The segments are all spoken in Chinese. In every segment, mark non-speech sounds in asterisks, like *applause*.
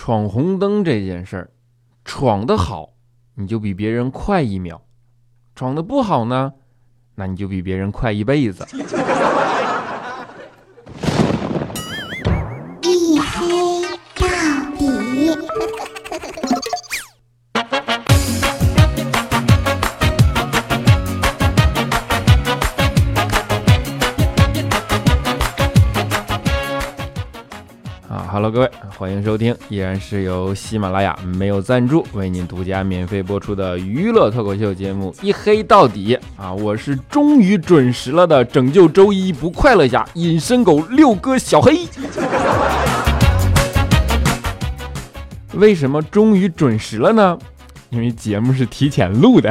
闯红灯这件事儿，闯得好，你就比别人快一秒；闯得不好呢，那你就比别人快一辈子。各位，欢迎收听，依然是由喜马拉雅没有赞助为您独家免费播出的娱乐脱口秀节目《一黑到底》啊！我是终于准时了的拯救周一不快乐家隐身狗六哥小黑。为什么终于准时了呢？因为节目是提前录的。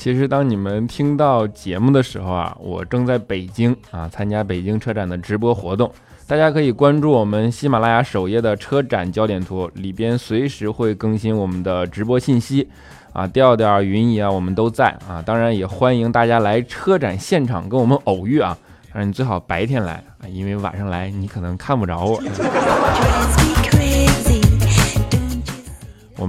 其实，当你们听到节目的时候啊，我正在北京啊参加北京车展的直播活动。大家可以关注我们喜马拉雅首页的车展焦点图，里边随时会更新我们的直播信息啊。调调、云姨啊，我们都在啊。当然，也欢迎大家来车展现场跟我们偶遇啊。但是你最好白天来啊，因为晚上来你可能看不着我。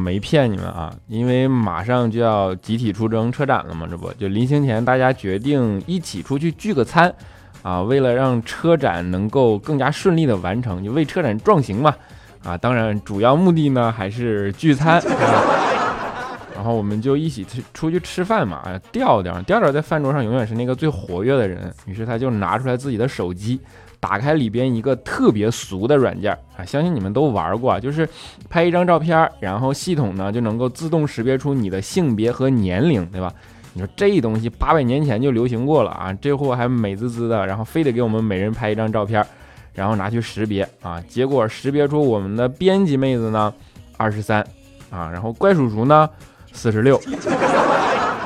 没骗你们啊，因为马上就要集体出征车展了嘛，这不就临行前大家决定一起出去聚个餐啊，为了让车展能够更加顺利的完成，就为车展壮行嘛啊，当然主要目的呢还是聚餐，*laughs* 然后我们就一起出出去吃饭嘛，啊调调调调在饭桌上永远是那个最活跃的人，于是他就拿出来自己的手机。打开里边一个特别俗的软件啊，相信你们都玩过，就是拍一张照片，然后系统呢就能够自动识别出你的性别和年龄，对吧？你说这东西八百年前就流行过了啊，这货还美滋滋的，然后非得给我们每人拍一张照片，然后拿去识别啊，结果识别出我们的编辑妹子呢二十三啊，然后怪叔叔呢四十六。*laughs*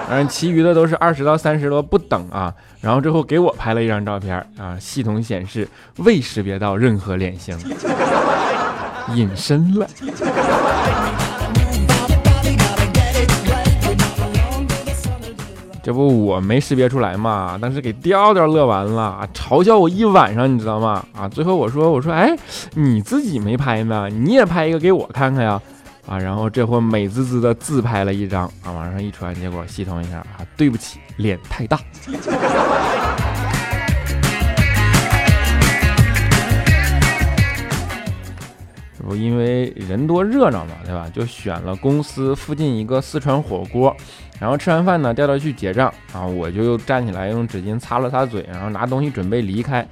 嗯，其余的都是二十到三十多不等啊，然后之后给我拍了一张照片啊，系统显示未识别到任何脸型，*laughs* 隐身了。这不我没识别出来嘛，当时给调调乐完了，嘲笑我一晚上，你知道吗？啊，最后我说我说哎，你自己没拍呢，你也拍一个给我看看呀。啊，然后这货美滋滋的自拍了一张啊，往上一传，结果系统一下啊，对不起，脸太大。这不因为人多热闹嘛，对吧？就选了公司附近一个四川火锅，然后吃完饭呢，调调去结账啊，我就又站起来用纸巾擦了擦嘴，然后拿东西准备离开。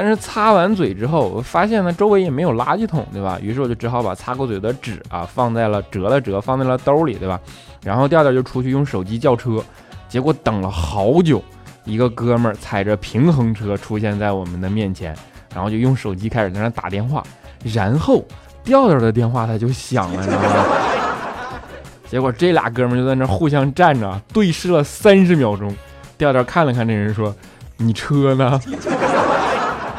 但是擦完嘴之后，我发现呢周围也没有垃圾桶，对吧？于是我就只好把擦过嘴的纸啊放在了折了折，放在了兜里，对吧？然后调调就出去用手机叫车，结果等了好久，一个哥们儿踩着平衡车出现在我们的面前，然后就用手机开始在那打电话，然后调调的电话他就响了，你知道吗？结果这俩哥们就在那互相站着对视了三十秒钟，调调看了看那人说：“你车呢？”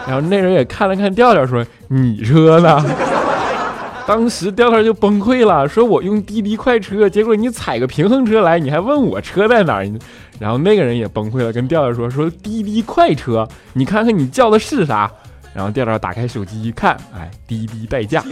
然后那人也看了看调调，说：“你车呢？” *laughs* 当时调调就崩溃了，说：“我用滴滴快车，结果你踩个平衡车来，你还问我车在哪儿？”然后那个人也崩溃了，跟调调说：“说滴滴快车，你看看你叫的是啥？”然后调调打开手机一看，哎，滴滴代驾。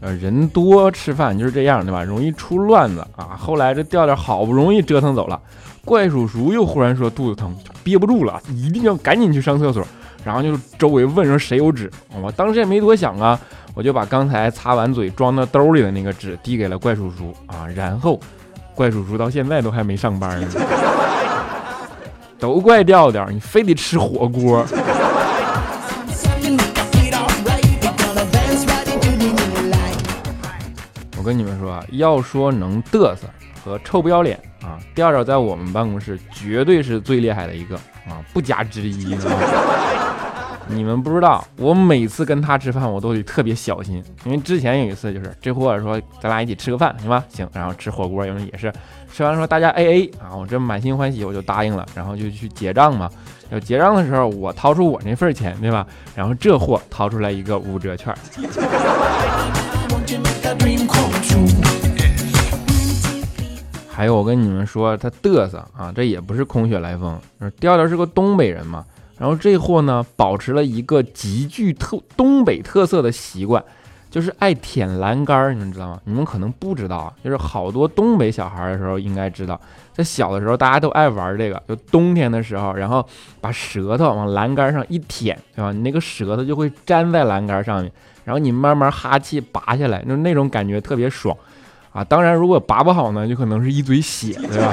呃，人多吃饭就是这样，对吧？容易出乱子啊。后来这调调好不容易折腾走了。怪叔叔又忽然说肚子疼，憋不住了，一定要赶紧去上厕所。然后就周围问说谁有纸，我当时也没多想啊，我就把刚才擦完嘴装到兜里的那个纸递给了怪叔叔啊。然后怪叔叔到现在都还没上班呢，*laughs* 都怪调调，你非得吃火锅。我跟你们说啊，要说能嘚瑟和臭不要脸。啊，调调在我们办公室绝对是最厉害的一个啊，不加之一。你 *laughs* 们不知道，我每次跟他吃饭，我都得特别小心，因为之前有一次就是这货说咱俩一起吃个饭行吧？行，然后吃火锅，因为也是吃完说大家 A A 啊，我这满心欢喜我就答应了，然后就去结账嘛。要结账的时候，我掏出我那份钱，对吧？然后这货掏出来一个五折券。还有我跟你们说，他嘚瑟啊，这也不是空穴来风。调调是个东北人嘛，然后这货呢，保持了一个极具特东北特色的习惯，就是爱舔栏杆儿，你们知道吗？你们可能不知道啊，就是好多东北小孩的时候应该知道，在小的时候大家都爱玩这个，就冬天的时候，然后把舌头往栏杆上一舔，对吧？你那个舌头就会粘在栏杆上面，然后你慢慢哈气拔下来，就那种感觉特别爽。啊，当然，如果拔不好呢，就可能是一嘴血，对吧？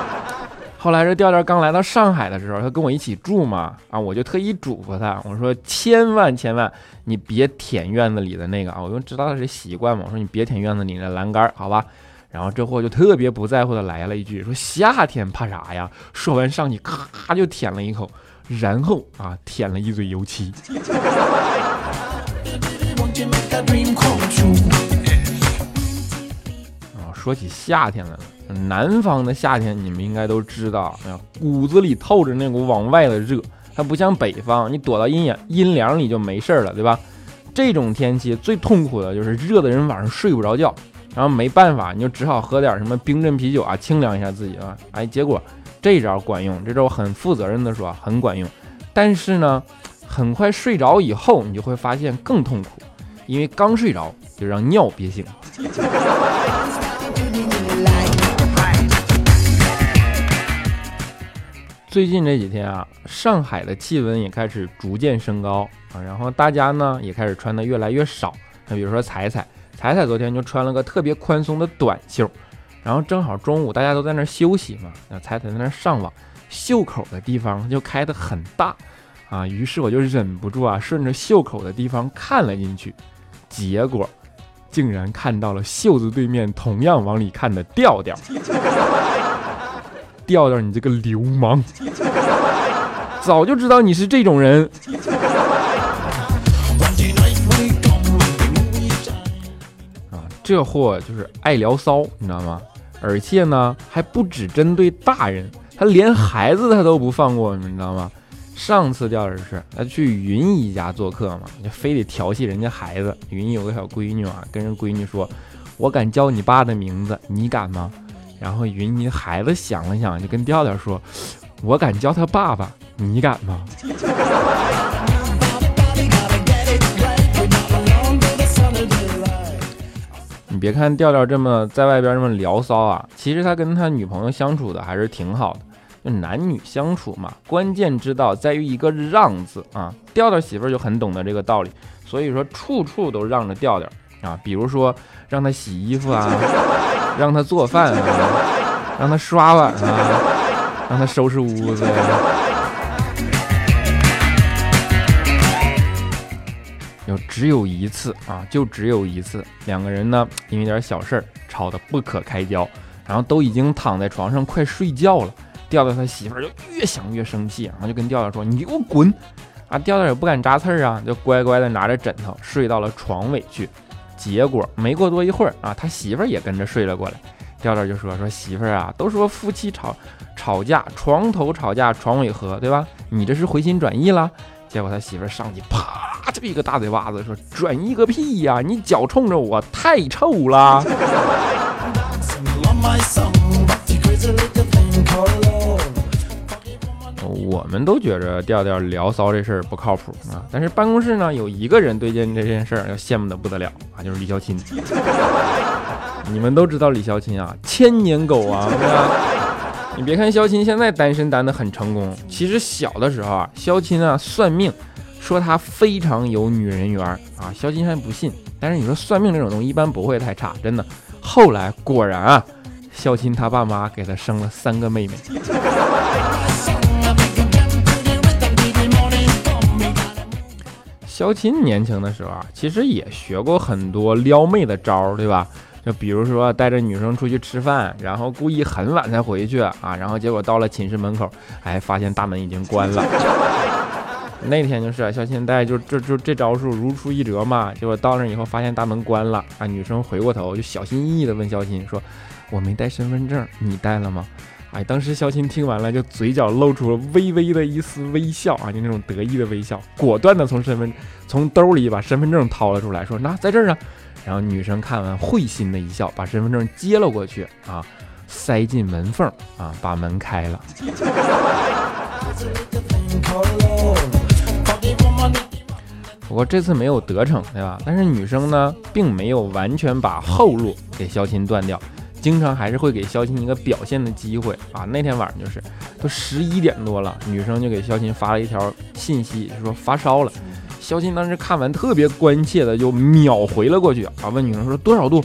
*laughs* 后来这调调刚来到上海的时候，他跟我一起住嘛，啊，我就特意嘱咐他，我说千万千万你别舔院子里的那个啊，我就知道他是习惯嘛，我说你别舔院子里的栏杆，好吧？然后这货就特别不在乎的来了一句，说夏天怕啥呀？说完上去咔就舔了一口，然后啊舔了一嘴油漆。啊说起夏天来了，南方的夏天你们应该都知道，哎呀，骨子里透着那股往外的热，它不像北方，你躲到阴阳阴凉里就没事了，对吧？这种天气最痛苦的就是热的人晚上睡不着觉，然后没办法，你就只好喝点什么冰镇啤酒啊，清凉一下自己啊。哎，结果这招管用，这招很负责任的说很管用，但是呢，很快睡着以后，你就会发现更痛苦，因为刚睡着就让尿憋醒。最近这几天啊，上海的气温也开始逐渐升高啊，然后大家呢也开始穿的越来越少。那比如说彩彩，彩彩昨天就穿了个特别宽松的短袖，然后正好中午大家都在那休息嘛，那彩彩在那上网，袖口的地方就开得很大啊，于是我就忍不住啊，顺着袖口的地方看了进去，结果竟然看到了袖子对面同样往里看的调调。*laughs* 调调，你这个流氓！早就知道你是这种人。啊，这货就是爱聊骚，你知道吗？而且呢，还不止针对大人，他连孩子他都不放过，你知道吗？上次调的是他去云姨家做客嘛，就非得调戏人家孩子。云姨有个小闺女啊，跟人闺女说：“我敢叫你爸的名字，你敢吗？”然后云姨孩子想了想，就跟调调说：“我敢叫他爸爸，你敢吗？”你别看调调这么在外边这么聊骚啊，其实他跟他女朋友相处的还是挺好的。男女相处嘛，关键之道在于一个让字啊。调调媳妇就很懂得这个道理，所以说处处都让着调调啊。比如说让他洗衣服啊。让他做饭啊，让他刷碗啊，让他收拾屋子。有只有一次啊，就只有一次，两个人呢因为点小事儿吵得不可开交，然后都已经躺在床上快睡觉了。调调他媳妇儿就越想越生气，然后就跟调调说：“你给我滚！”啊，调调也不敢扎刺儿啊，就乖乖的拿着枕头睡到了床尾去。结果没过多一会儿啊，他媳妇儿也跟着睡了过来。调调就说：“说媳妇儿啊，都说夫妻吵吵架，床头吵架床尾和，对吧？你这是回心转意了？”结果他媳妇儿上去啪就一个大嘴巴子，说：“转意个屁呀！你脚冲着我，太臭了。*laughs* ”我们都觉着调调聊骚这事儿不靠谱啊，但是办公室呢有一个人对见这件事儿要羡慕的不得了啊，就是李孝钦。*laughs* 你们都知道李孝钦啊，千年狗啊，对吧？你别看肖钦现在单身单的很成功，其实小的时候啊，肖钦啊算命说他非常有女人缘啊，肖钦还不信。但是你说算命这种东西一般不会太差，真的。后来果然啊，肖钦他爸妈给他生了三个妹妹。肖钦年轻的时候啊，其实也学过很多撩妹的招儿，对吧？就比如说带着女生出去吃饭，然后故意很晚才回去啊，然后结果到了寝室门口，哎，发现大门已经关了。那天就是肖钦带就这就这招数如出一辙嘛，结果到那以后发现大门关了啊，女生回过头就小心翼翼的问肖钦说：“我没带身份证，你带了吗？”哎，当时肖钦听完了，就嘴角露出了微微的一丝微笑啊，就那种得意的微笑，果断的从身份从兜里把身份证掏了出来，说：“那在这儿呢。”然后女生看完会心的一笑，把身份证接了过去啊，塞进门缝啊，把门开了。不过这次没有得逞，对吧？但是女生呢，并没有完全把后路给肖钦断掉，经常还是会给肖钦一个表现的机会啊。那天晚上就是都十一点多了，女生就给肖钦发了一条信息，说发烧了。肖钦当时看完特别关切的就秒回了过去啊，问女生说多少度？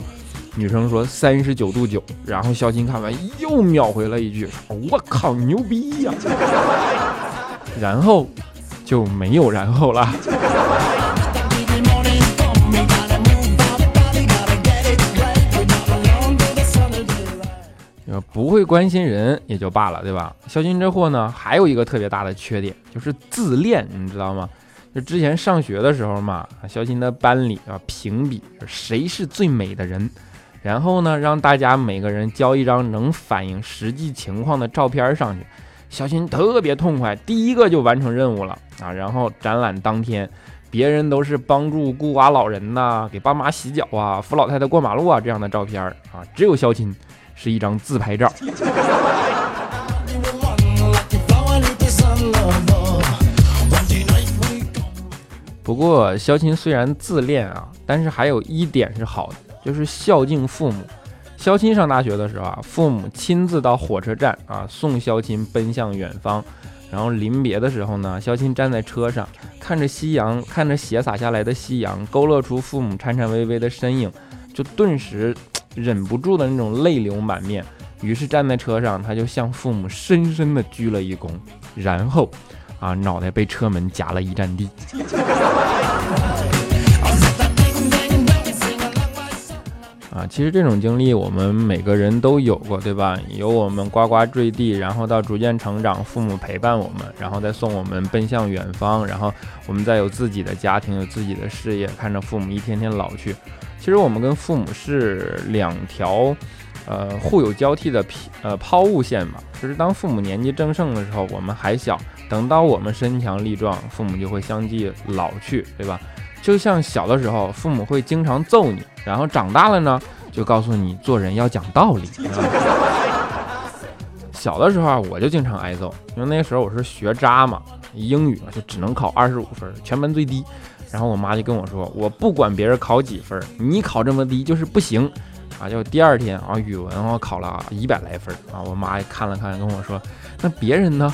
女生说三十九度九。然后肖钦看完又秒回了一句：我靠，牛逼呀！*laughs* 然后就没有然后了。不会关心人也就罢了，对吧？肖钦这货呢，还有一个特别大的缺点，就是自恋，你知道吗？就之前上学的时候嘛，肖钦的班里啊评比谁是最美的人，然后呢让大家每个人交一张能反映实际情况的照片上去，肖钦特别痛快，第一个就完成任务了啊！然后展览当天，别人都是帮助孤寡老人呐，给爸妈洗脚啊，扶老太太过马路啊这样的照片啊，只有肖钦。是一张自拍照。不过肖钦虽然自恋啊，但是还有一点是好的，就是孝敬父母。肖钦上大学的时候啊，父母亲自到火车站啊送肖钦奔向远方，然后临别的时候呢，肖钦站在车上，看着夕阳，看着斜洒下来的夕阳，勾勒出父母颤颤巍巍的身影，就顿时。忍不住的那种泪流满面，于是站在车上，他就向父母深深的鞠了一躬，然后，啊，脑袋被车门夹了一站地。*laughs* 啊，其实这种经历我们每个人都有过，对吧？有我们呱呱坠地，然后到逐渐成长，父母陪伴我们，然后再送我们奔向远方，然后我们再有自己的家庭，有自己的事业，看着父母一天天老去。其实我们跟父母是两条，呃，互有交替的呃抛物线嘛。就是当父母年纪正盛的时候，我们还小；等到我们身强力壮，父母就会相继老去，对吧？就像小的时候，父母会经常揍你，然后长大了呢，就告诉你做人要讲道理。小的时候我就经常挨揍，因为那时候我是学渣嘛，英语就只能考二十五分，全班最低。然后我妈就跟我说：“我不管别人考几分，你考这么低就是不行啊！”就第二天啊，语文我考了一百来分啊，我妈看了看，跟我说：“那别人呢？”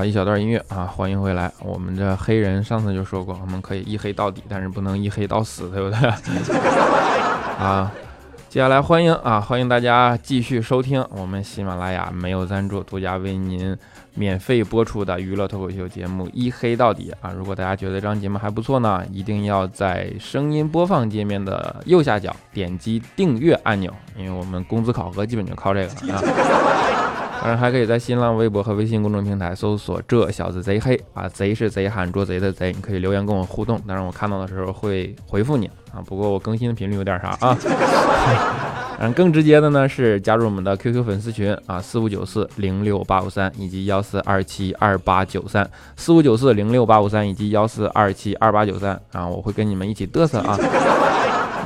了一小段音乐啊，欢迎回来。我们这黑人上次就说过，我们可以一黑到底，但是不能一黑到死，对不对？*laughs* 啊，接下来欢迎啊，欢迎大家继续收听我们喜马拉雅没有赞助、独家为您免费播出的娱乐脱口秀节目《一黑到底》啊。如果大家觉得这档节目还不错呢，一定要在声音播放界面的右下角点击订阅按钮，因为我们工资考核基本就靠这个了啊。当然还可以在新浪微博和微信公众平台搜索“这小子贼黑”啊，贼是贼喊捉贼的贼，你可以留言跟我互动，当然我看到的时候会回复你啊。不过我更新的频率有点啥啊？*laughs* 嗯，更直接的呢是加入我们的 QQ 粉丝群啊，四五九四零六八五三以及幺四二七二八九三，四五九四零六八五三以及幺四二七二八九三啊，我会跟你们一起嘚瑟啊。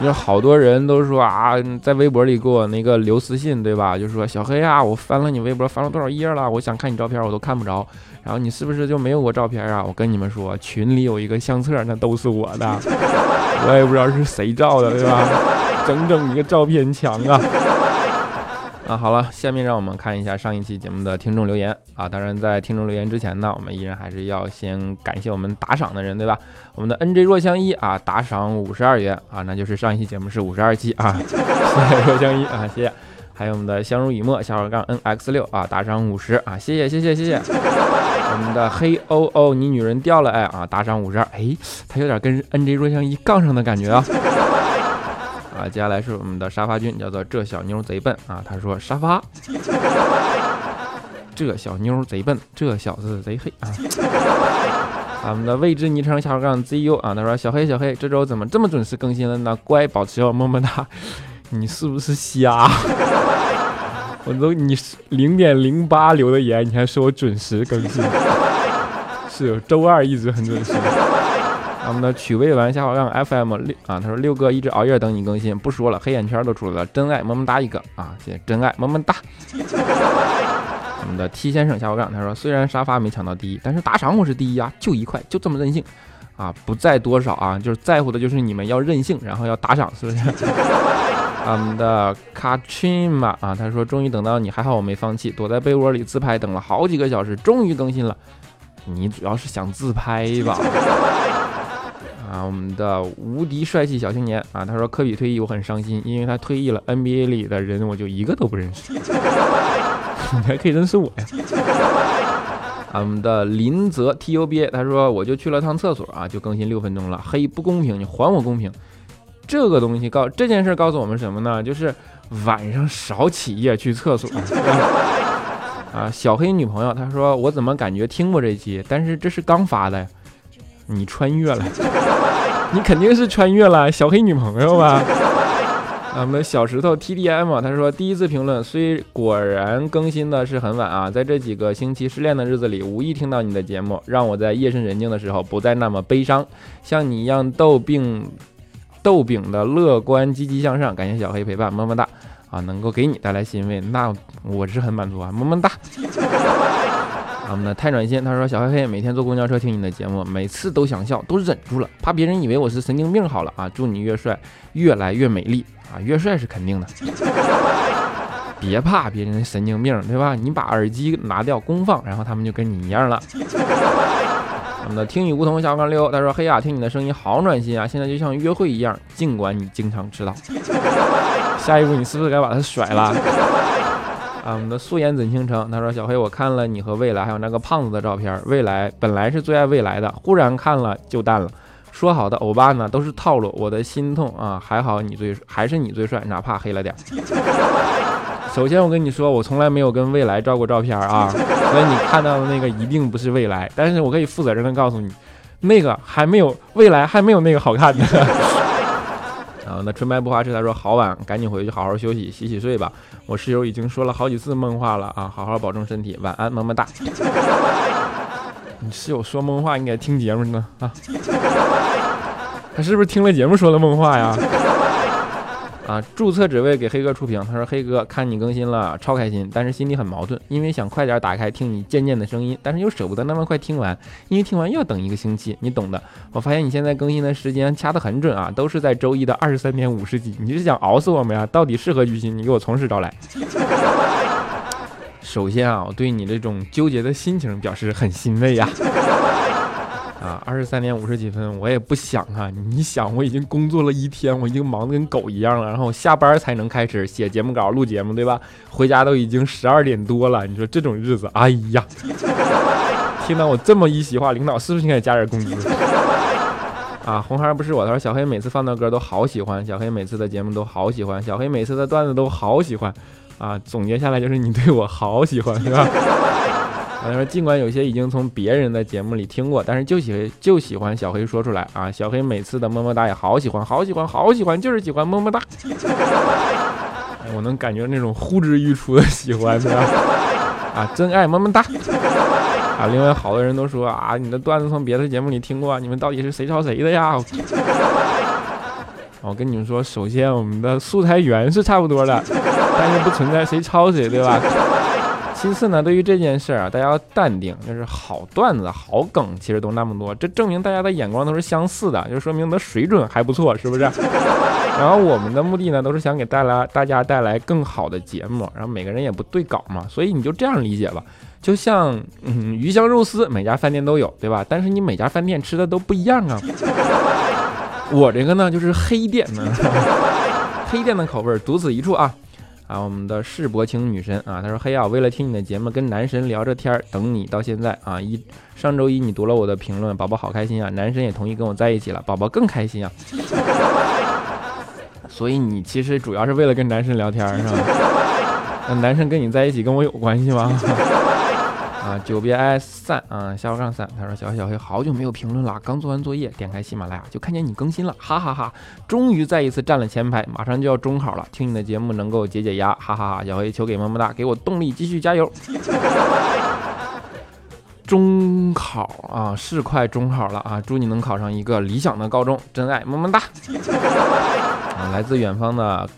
有好多人都说啊，在微博里给我那个留私信，对吧？就说小黑啊，我翻了你微博，翻了多少页了？我想看你照片，我都看不着。然后你是不是就没有过照片啊？我跟你们说，群里有一个相册，那都是我的，*laughs* 我也不知道是谁照的，对吧？整整一个照片墙啊！啊，好了，下面让我们看一下上一期节目的听众留言啊。当然，在听众留言之前呢，我们依然还是要先感谢我们打赏的人，对吧？我们的 N J 若相依啊，打赏五十二元啊，那就是上一期节目是五十二期啊。*laughs* 谢谢若相依啊，谢谢。还有我们的相濡以沫小号杠 N X 六啊，打赏五十啊，谢谢谢谢谢谢。我们的黑欧欧你女人掉了哎啊，打赏五十二，哎，他有点跟 N J 若相依杠上的感觉啊。接下来是我们的沙发君，叫做这小妞贼笨啊。他说沙发，*laughs* 这小妞贼笨，这小子贼黑啊。*laughs* 我们的未知昵称小号杠 ZU 啊，他说小黑小黑，这周怎么这么准时更新了呢？乖，保持哦，么么哒。你是不是瞎？*laughs* 我都你零点零八留的言，你还说我准时更新，是周二一直很准时。*laughs* 我们的曲未完下滑杠 FM 六啊，他说六哥一直熬夜等你更新，不说了，黑眼圈都出来了，真爱么么哒一个啊，谢谢真爱么么哒。*laughs* 我们的 T 先生下滑杠他说虽然沙发没抢到第一，但是打赏我是第一啊，就一块，就这么任性啊，不在多少啊，就是在乎的就是你们要任性，然后要打赏，是不是？*laughs* 我们的 Katrina 啊，他说终于等到你，还好我没放弃，躲在被窝里自拍等了好几个小时，终于更新了。你主要是想自拍吧？啊，我们的无敌帅气小青年啊，他说科比退役我很伤心，因为他退役了，NBA 里的人我就一个都不认识。你还可以认识我呀？啊，我们的林泽 TUB，他说我就去了趟厕所啊，就更新六分钟了，嘿，不公平，你还我公平。这个东西告这件事告诉我们什么呢？就是晚上少起夜去厕所。*laughs* 啊，小黑女朋友，她说我怎么感觉听过这期，但是这是刚发的呀？你穿越了，你肯定是穿越了，小黑女朋友吧？啊，我们小石头 TDM，他说第一次评论，虽果然更新的是很晚啊，在这几个星期失恋的日子里，无意听到你的节目，让我在夜深人静的时候不再那么悲伤，像你一样逗病逗饼的乐观积极向上，感谢小黑陪伴，么么哒啊！能够给你带来欣慰，那我是很满足啊，么么哒。我们的太暖心，他说小黑黑每天坐公交车听你的节目，每次都想笑，都忍住了，怕别人以为我是神经病。好了啊，祝你越帅越来越美丽啊，越帅是肯定的，*laughs* 别怕别人神经病，对吧？你把耳机拿掉公放，然后他们就跟你一样了。我们的听雨梧桐小刚溜，他说黑呀，听你的声音好暖心啊，现在就像约会一样，尽管你经常迟到。下一步你是不是该把他甩了？啊，我们的素颜怎倾城，他说小黑，我看了你和未来还有那个胖子的照片，未来本来是最爱未来的，忽然看了就淡了。说好的欧巴呢，都是套路，我的心痛啊！还好你最还是你最帅，哪怕黑了点。*laughs* 首先我跟你说，我从来没有跟未来照过照片啊，所以你看到的那个一定不是未来。但是我可以负责任的告诉你，那个还没有未来还没有那个好看呢。啊那纯白不花痴他说好晚，赶紧回去好好休息，洗洗睡吧。我室友已经说了好几次梦话了啊，好好保重身体，晚安，么么哒。*laughs* 你室友说梦话应该听节目呢啊，*laughs* 他是不是听了节目说的梦话呀？啊！注册只为给黑哥出屏。他说：“黑哥，看你更新了，超开心，但是心里很矛盾，因为想快点打开听你渐渐的声音，但是又舍不得那么快听完，因为听完又要等一个星期，你懂的。我发现你现在更新的时间掐得很准啊，都是在周一的二十三点五十几。你是想熬死我们呀？到底是何居心？你给我从实招来。*laughs* 首先啊，我对你这种纠结的心情表示很欣慰呀。”，啊二十三点五十几分，我也不想啊。你想，我已经工作了一天，我已经忙得跟狗一样了，然后下班才能开始写节目稿、录节目，对吧？回家都已经十二点多了。你说这种日子，哎呀，听到我这么一席话，领导是不是应该加点工资？*laughs* 啊，红孩不是我，他说小黑每次放的歌都好喜欢，小黑每次的节目都好喜欢，小黑每次的段子都好喜欢。啊，总结下来就是你对我好喜欢，是吧？他说：“尽管有些已经从别人的节目里听过，但是就喜欢就喜欢小黑说出来啊！小黑每次的么么哒也好喜欢，好喜欢，好喜欢，就是喜欢么么哒。*laughs* 我能感觉那种呼之欲出的喜欢是吧啊！真爱么么哒啊！另外，好多人都说啊，你的段子从别的节目里听过，你们到底是谁抄谁的呀？*laughs* 我跟你们说，首先我们的素材源是差不多的，但是不存在谁抄谁，对吧？”其次呢，对于这件事儿啊，大家要淡定，就是好段子、好梗，其实都那么多，这证明大家的眼光都是相似的，就说明的水准还不错，是不是？*laughs* 然后我们的目的呢，都是想给带来大家带来更好的节目，然后每个人也不对稿嘛，所以你就这样理解吧，就像嗯鱼香肉丝，每家饭店都有，对吧？但是你每家饭店吃的都不一样啊。我这个呢，就是黑店呢，*laughs* 黑店的口味独此一处啊。啊，我们的世博情女神啊，她说：“黑呀，为了听你的节目，跟男神聊着天，等你到现在啊。一上周一你读了我的评论，宝宝好开心啊，男神也同意跟我在一起了，宝宝更开心啊。*laughs* 所以你其实主要是为了跟男神聊天是吧？*laughs* 那男神跟你在一起跟我有关系吗？久别爱散啊，下午杠散。他说：“小黑小黑，好久没有评论了，刚做完作业，点开喜马拉雅就看见你更新了，*laughs* 哈哈哈！终于再一次站了前排，马上就要中考了，听你的节目能够解解压，哈哈哈！小黑求给么么哒，给我动力，继续加油。*laughs* 中考啊，是快中考了啊，祝你能考上一个理想的高中，真爱么么哒。*laughs* 啊，来自远方的。”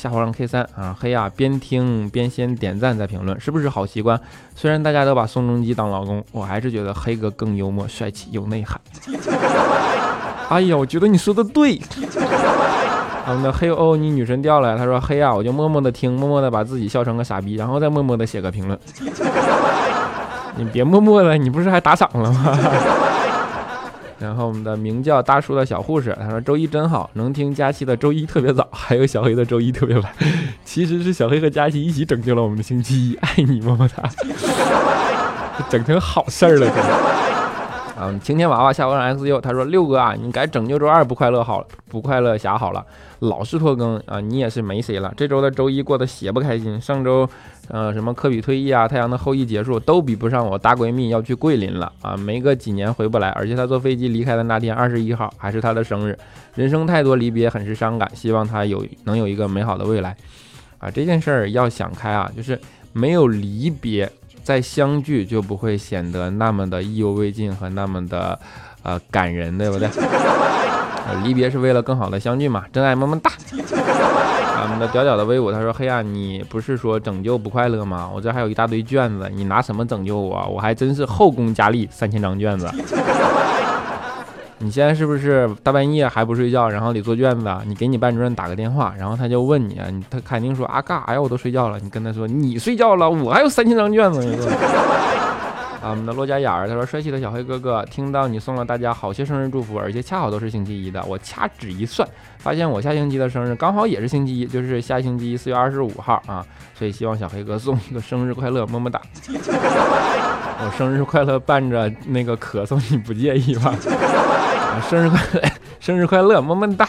下滑上 K 三啊，黑呀，边听边先点赞再评论，是不是好习惯？虽然大家都把宋仲基当老公，我还是觉得黑哥更幽默、帅气、有内涵。*laughs* 哎呀，我觉得你说的对。我们的黑欧，你女神掉了。他说黑呀，我就默默的听，默默的把自己笑成个傻逼，然后再默默的写个评论。*laughs* 你别默默的，你不是还打赏了吗？然后我们的名叫大叔的小护士，他说周一真好，能听佳期的周一特别早，还有小黑的周一特别晚。*laughs* 其实是小黑和佳期一起拯救了我们的星期一，爱 *laughs* 你么么哒，整成好事儿了。嗯，晴天娃娃下午上 S U，他说六哥啊，你改拯救周二不快乐好了不快乐侠好了，老是拖更啊，你也是没谁了。这周的周一过得邪不开心，上周呃什么科比退役啊，太阳的后裔结束都比不上我大闺蜜要去桂林了啊，没个几年回不来，而且她坐飞机离开的那天二十一号还是她的生日，人生太多离别，很是伤感，希望她有能有一个美好的未来啊，这件事儿要想开啊，就是没有离别。再相聚就不会显得那么的意犹未尽和那么的，呃感人，对不对？*laughs* 离别是为了更好的相聚嘛，真爱么么哒。咱们的屌屌的威武，他说：黑暗，你不是说拯救不快乐吗？我这还有一大堆卷子，你拿什么拯救我？我还真是后宫佳丽，三千张卷子。你现在是不是大半夜还不睡觉，然后得做卷子？你给你班主任打个电话，然后他就问你啊，他肯定说啊干啥呀？我都睡觉了。你跟他说你睡觉了，我还有三千张卷子。啊，我们的骆家眼儿他说帅气的小黑哥哥，听到你送了大家好些生日祝福，而且恰好都是星期一的，我掐指一算，发现我下星期的生日刚好也是星期一，就是下星期一四月二十五号啊，所以希望小黑哥送一个生日快乐，么么哒。我生日快乐伴着那个咳嗽，你不介意吧？啊生日快乐，生日快乐，么么哒！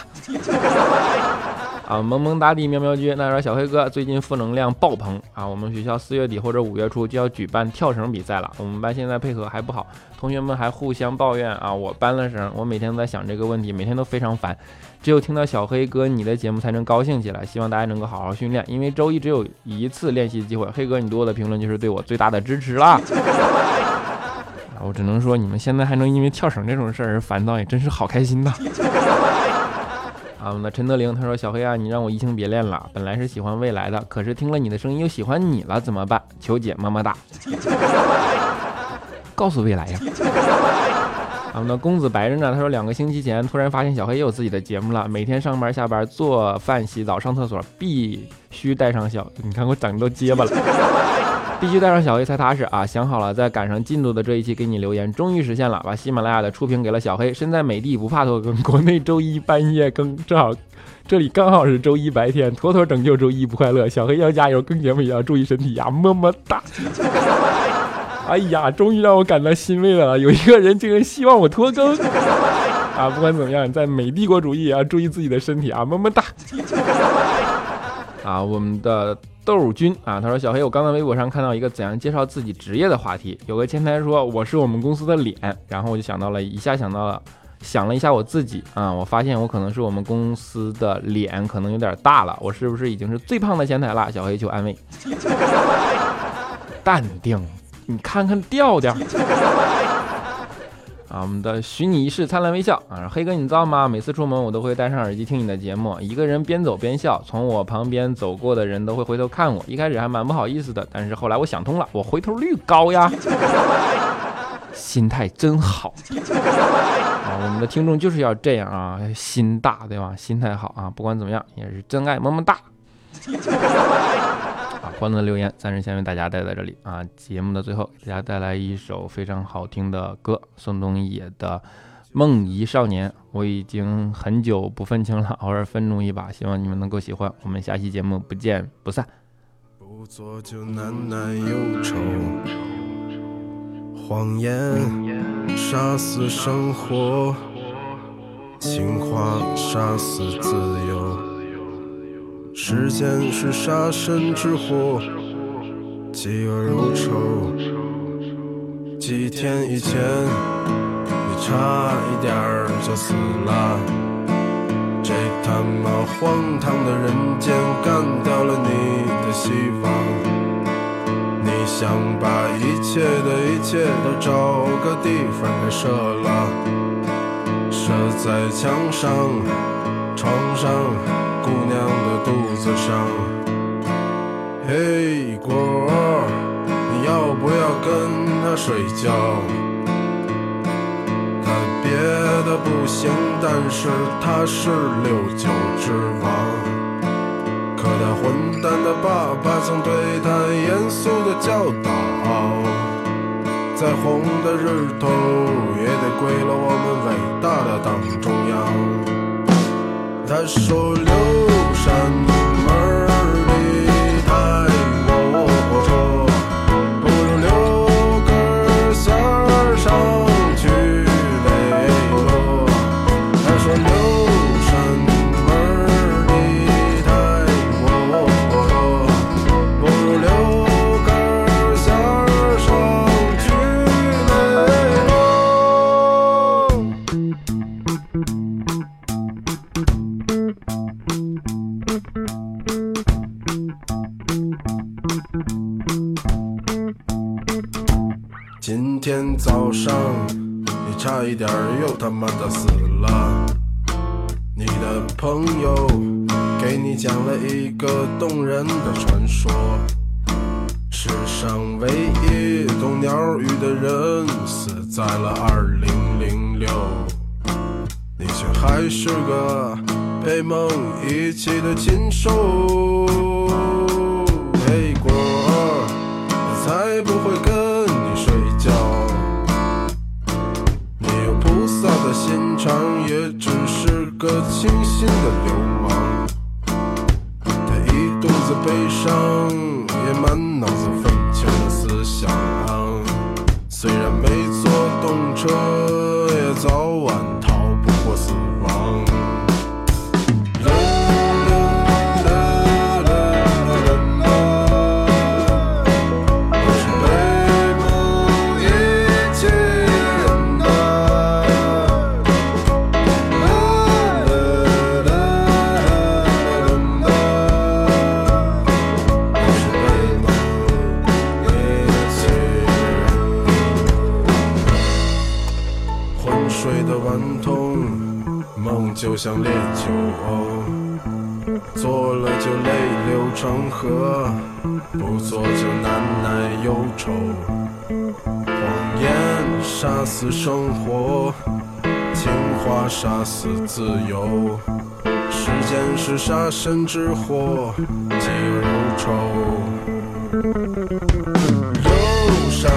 啊，萌萌哒的喵喵君，那说小黑哥最近负能量爆棚啊！我们学校四月底或者五月初就要举办跳绳比赛了，我们班现在配合还不好，同学们还互相抱怨啊！我搬了绳，我每天都在想这个问题，每天都非常烦。只有听到小黑哥你的节目才能高兴起来，希望大家能够好好训练，因为周一只有一次练习机会。黑哥，你对我的评论就是对我最大的支持啦！*laughs* 我只能说，你们现在还能因为跳绳这种事儿而烦躁，也真是好开心呐！啊，那陈德玲他说：“小黑啊，你让我移情别恋了。本来是喜欢未来的，可是听了你的声音又喜欢你了，怎么办？求姐么么哒！*laughs* 告诉未来呀！”啊，那公子白着呢。他说：“两个星期前突然发现小黑也有自己的节目了，每天上班下班做饭洗澡上厕所必须带上小……你看我整的都结巴了。”必须带上小黑才踏实啊！想好了，在赶上进度的这一期给你留言，终于实现了，把喜马拉雅的触屏给了小黑。身在美的不怕拖更，国内周一半夜更，正好这里刚好是周一白天，妥妥拯救周一不快乐。小黑要加油，更节目也要注意身体呀，么么哒！哎呀，终于让我感到欣慰了，有一个人竟然希望我拖更啊！不管怎么样，在美帝国主义也要注意自己的身体啊，么么哒！啊，我们的。豆君。啊，他说小黑，我刚在微博上看到一个怎样介绍自己职业的话题，有个前台说我是我们公司的脸，然后我就想到了一下想到了，想了一下我自己。啊，我发现我可能是我们公司的脸，可能有点大了，我是不是已经是最胖的前台了？小黑求安慰，*laughs* 淡定，你看看调调。啊，我们的许你一世灿烂微笑啊，黑哥你知道吗？每次出门我都会戴上耳机听你的节目，一个人边走边笑，从我旁边走过的人都会回头看我。一开始还蛮不好意思的，但是后来我想通了，我回头率高呀，*laughs* 心态真好啊！我们的听众就是要这样啊，心大对吧？心态好啊，不管怎么样也是真爱，么么哒。欢乐的留言暂时先为大家带在这里啊！节目的最后，给大家带来一首非常好听的歌，宋冬野的《梦遗少年》。我已经很久不愤青了，偶尔愤怒一把，希望你们能够喜欢。我们下期节目不见不散。不做就难难忧愁，谎言杀死生活，情话杀死自由。时间是杀身之祸，饥饿如仇，几天以前，你差一点儿就死了。这他妈荒唐的人间，干掉了你的希望。你想把一切的一切都找个地方给射了，射在墙上、床上、姑娘嘿，果儿，你要不要跟他睡觉？他别的不行，但是他是六九之王。可他混蛋的爸爸曾对他严肃的教导：再红的日头也得归了我们伟大的党中央。他说六扇点儿又他妈的死了。你的朋友给你讲了一个动人的传说，世上唯一懂鸟语的人死在了二零零六，你却还是个被梦遗弃的禽兽。黑，果，才不会长，也只是个清新的流氓。他一肚子悲伤，也满脑子愤青的思想。虽然没坐动车，像烈酒，做了就泪流成河，不做就难耐忧愁。谎言杀死生活，情话杀死自由。时间是杀身之祸，岂有忧愁？有扇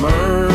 门